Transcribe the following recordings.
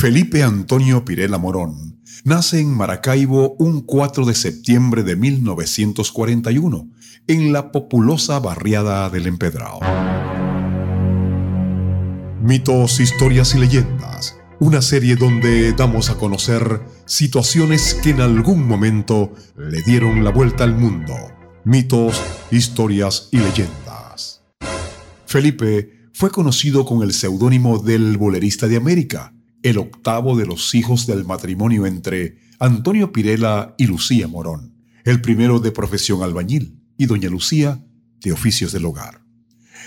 Felipe Antonio Pirela Morón nace en Maracaibo un 4 de septiembre de 1941, en la populosa barriada del Empedrado. Mitos, historias y leyendas, una serie donde damos a conocer situaciones que en algún momento le dieron la vuelta al mundo. Mitos, historias y leyendas. Felipe fue conocido con el seudónimo del Bolerista de América el octavo de los hijos del matrimonio entre Antonio Pirela y Lucía Morón, el primero de profesión albañil y doña Lucía de oficios del hogar.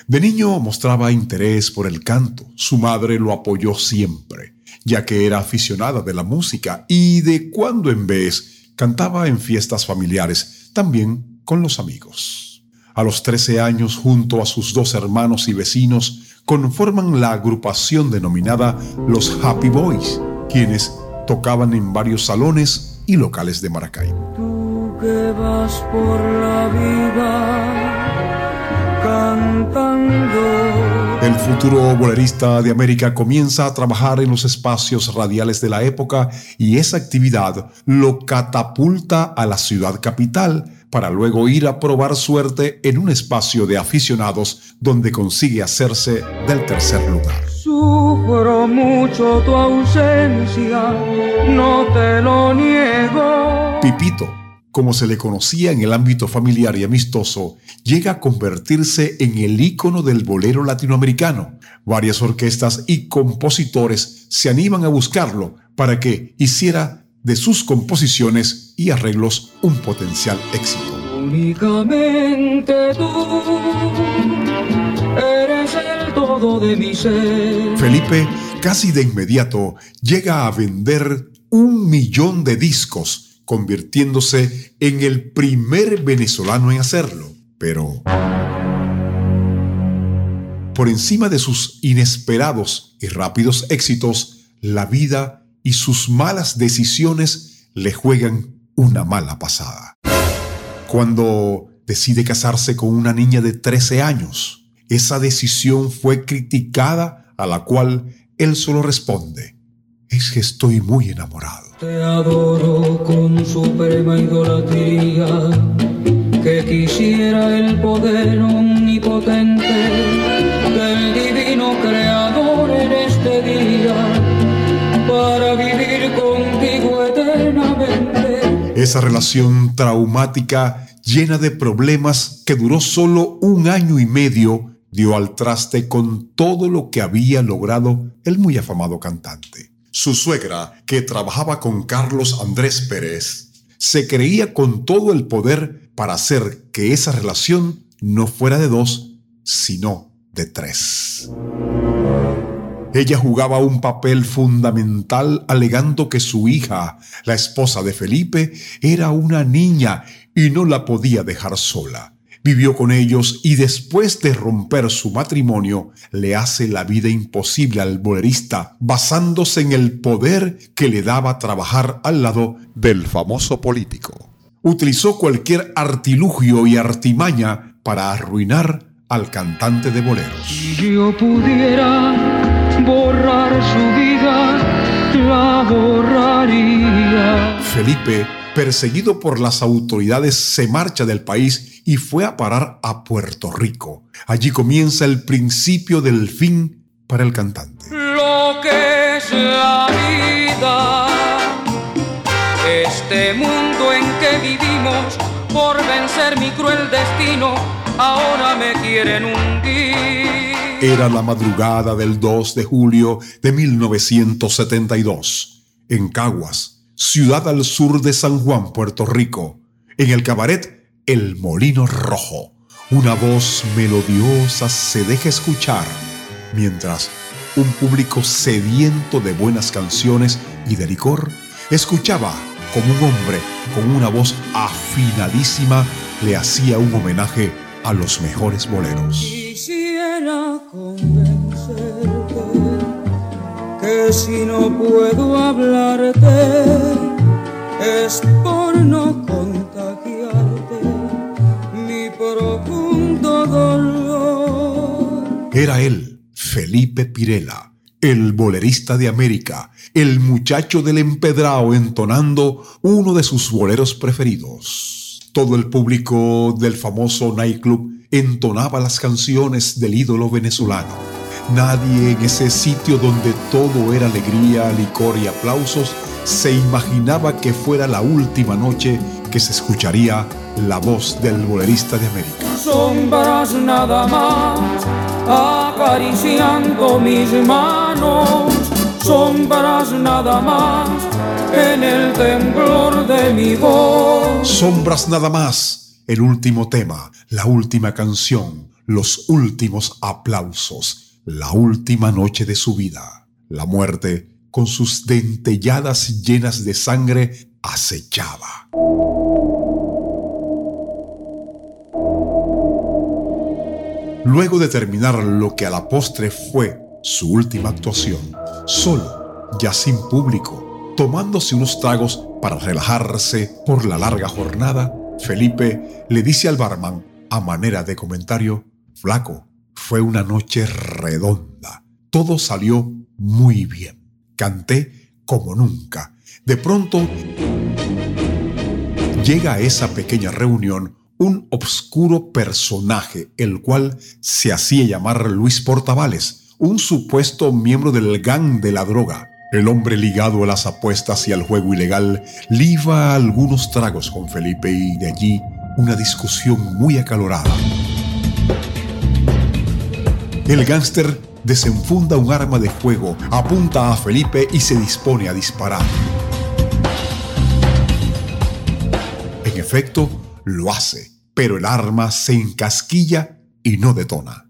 De niño mostraba interés por el canto, su madre lo apoyó siempre, ya que era aficionada de la música y de cuando en vez cantaba en fiestas familiares, también con los amigos. A los 13 años, junto a sus dos hermanos y vecinos, conforman la agrupación denominada los Happy Boys, quienes tocaban en varios salones y locales de Maracaibo. Tú que vas por la vida cantando. El futuro bolerista de América comienza a trabajar en los espacios radiales de la época y esa actividad lo catapulta a la ciudad capital para luego ir a probar suerte en un espacio de aficionados donde consigue hacerse del tercer lugar. Sufro mucho tu ausencia, no te lo niego. Pipito, como se le conocía en el ámbito familiar y amistoso, llega a convertirse en el ícono del bolero latinoamericano. Varias orquestas y compositores se animan a buscarlo para que hiciera de sus composiciones y arreglos un potencial éxito. Únicamente tú eres el todo de mi ser. Felipe casi de inmediato llega a vender un millón de discos, convirtiéndose en el primer venezolano en hacerlo. Pero por encima de sus inesperados y rápidos éxitos, la vida y sus malas decisiones le juegan una mala pasada. Cuando decide casarse con una niña de 13 años, esa decisión fue criticada a la cual él solo responde, es que estoy muy enamorado. Te adoro con suprema idolatría, que quisiera el poder omnipotente del divino creador en este día para vivir contigo eternamente. Esa relación traumática, llena de problemas, que duró solo un año y medio, dio al traste con todo lo que había logrado el muy afamado cantante. Su suegra, que trabajaba con Carlos Andrés Pérez, se creía con todo el poder para hacer que esa relación no fuera de dos, sino de tres. Ella jugaba un papel fundamental alegando que su hija, la esposa de Felipe, era una niña y no la podía dejar sola. Vivió con ellos y después de romper su matrimonio le hace la vida imposible al bolerista basándose en el poder que le daba trabajar al lado del famoso político. Utilizó cualquier artilugio y artimaña para arruinar al cantante de boleros. Si yo pudiera borrar su vida, la borraría. Felipe, perseguido por las autoridades, se marcha del país y fue a parar a Puerto Rico. Allí comienza el principio del fin para el cantante. Lo que es la vida, este mundo en que vivimos, por vencer mi cruel destino, ahora me quieren hundir. Era la madrugada del 2 de julio de 1972, en Caguas, ciudad al sur de San Juan, Puerto Rico, en el cabaret El Molino Rojo. Una voz melodiosa se deja escuchar, mientras un público sediento de buenas canciones y de licor escuchaba como un hombre con una voz afinadísima le hacía un homenaje a los mejores boleros. Quisiera si no puedo hablarte es por no contagiarte mi profundo dolor. Era él, Felipe Pirela, el bolerista de América, el muchacho del empedrado entonando uno de sus boleros preferidos. Todo el público del famoso nightclub entonaba las canciones del ídolo venezolano. Nadie en ese sitio donde todo era alegría, licor y aplausos se imaginaba que fuera la última noche que se escucharía la voz del bolerista de América. Sombras nada más acariciando mis manos, sombras nada más en el temblor de mi voz. Sombras nada más, el último tema, la última canción, los últimos aplausos, la última noche de su vida. La muerte, con sus dentelladas llenas de sangre, acechaba. Luego de terminar lo que a la postre fue su última actuación, solo, ya sin público, tomándose unos tragos para relajarse por la larga jornada, Felipe le dice al barman, a manera de comentario, Flaco, fue una noche redonda. Todo salió muy bien. Canté como nunca. De pronto, llega a esa pequeña reunión un obscuro personaje, el cual se hacía llamar Luis Portavales, un supuesto miembro del gang de la droga. El hombre ligado a las apuestas y al juego ilegal liba algunos tragos con Felipe y de allí una discusión muy acalorada. El gángster desenfunda un arma de fuego, apunta a Felipe y se dispone a disparar. En efecto, lo hace, pero el arma se encasquilla y no detona.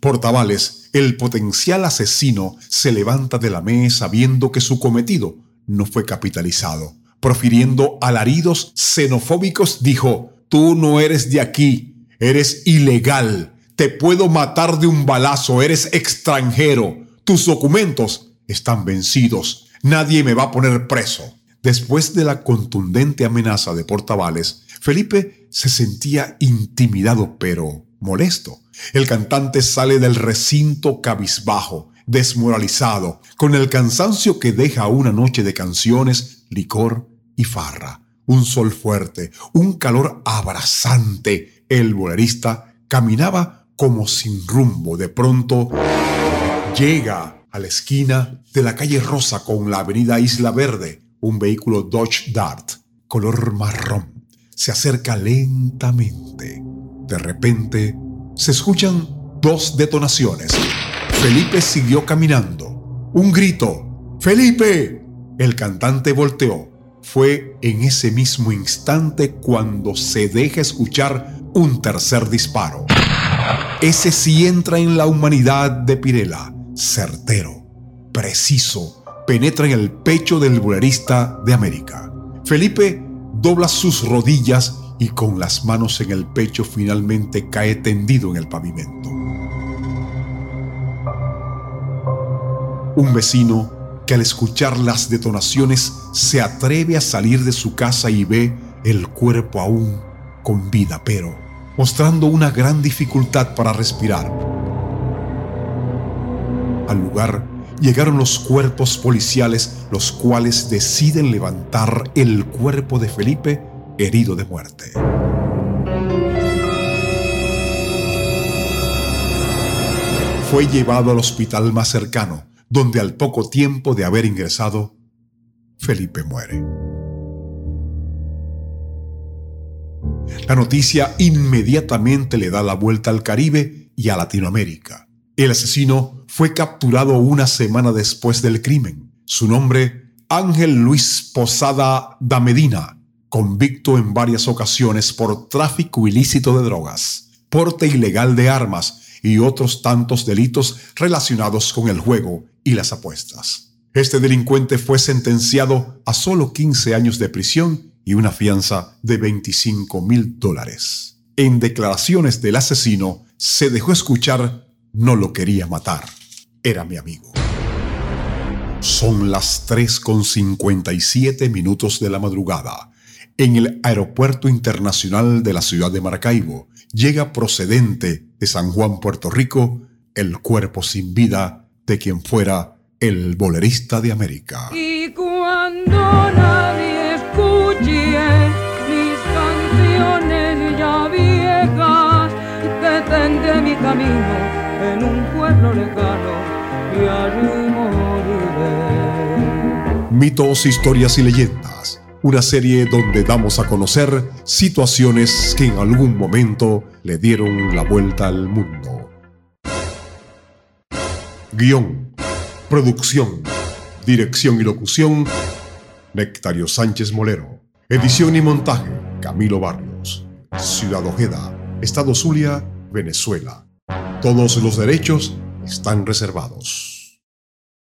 Portavales, el potencial asesino, se levanta de la mesa viendo que su cometido no fue capitalizado. Profiriendo alaridos xenofóbicos, dijo, tú no eres de aquí, eres ilegal, te puedo matar de un balazo, eres extranjero, tus documentos están vencidos, nadie me va a poner preso. Después de la contundente amenaza de Portavales, Felipe se sentía intimidado pero molesto. El cantante sale del recinto cabizbajo, desmoralizado, con el cansancio que deja una noche de canciones, licor y farra. Un sol fuerte, un calor abrasante. El bolerista caminaba como sin rumbo. De pronto llega a la esquina de la calle Rosa con la avenida Isla Verde un vehículo Dodge Dart, color marrón, se acerca lentamente. De repente, se escuchan dos detonaciones. Felipe siguió caminando. Un grito. ¡Felipe! El cantante volteó. Fue en ese mismo instante cuando se deja escuchar un tercer disparo. Ese sí entra en la humanidad de Pirela, certero, preciso, penetra en el pecho del bolerista de América. Felipe dobla sus rodillas y con las manos en el pecho finalmente cae tendido en el pavimento. Un vecino que al escuchar las detonaciones se atreve a salir de su casa y ve el cuerpo aún con vida, pero mostrando una gran dificultad para respirar. Al lugar llegaron los cuerpos policiales, los cuales deciden levantar el cuerpo de Felipe herido de muerte. Fue llevado al hospital más cercano, donde al poco tiempo de haber ingresado, Felipe muere. La noticia inmediatamente le da la vuelta al Caribe y a Latinoamérica. El asesino fue capturado una semana después del crimen. Su nombre, Ángel Luis Posada da Medina, convicto en varias ocasiones por tráfico ilícito de drogas, porte ilegal de armas y otros tantos delitos relacionados con el juego y las apuestas. Este delincuente fue sentenciado a solo 15 años de prisión y una fianza de 25 mil dólares. En declaraciones del asesino se dejó escuchar no lo quería matar. Era mi amigo. Son las 3 con 57 minutos de la madrugada. En el Aeropuerto Internacional de la ciudad de Maracaibo llega procedente de San Juan, Puerto Rico, el cuerpo sin vida de quien fuera el bolerista de América. Y cuando mis canciones ya viejas, tendré mi camino en un pueblo lejano y allí moriré. Mitos, historias y leyendas. Una serie donde damos a conocer situaciones que en algún momento le dieron la vuelta al mundo. Guión, producción, dirección y locución, Nectario Sánchez Molero. Edición y montaje, Camilo Barrios. Ciudad Ojeda, Estado Zulia, Venezuela. Todos los derechos están reservados.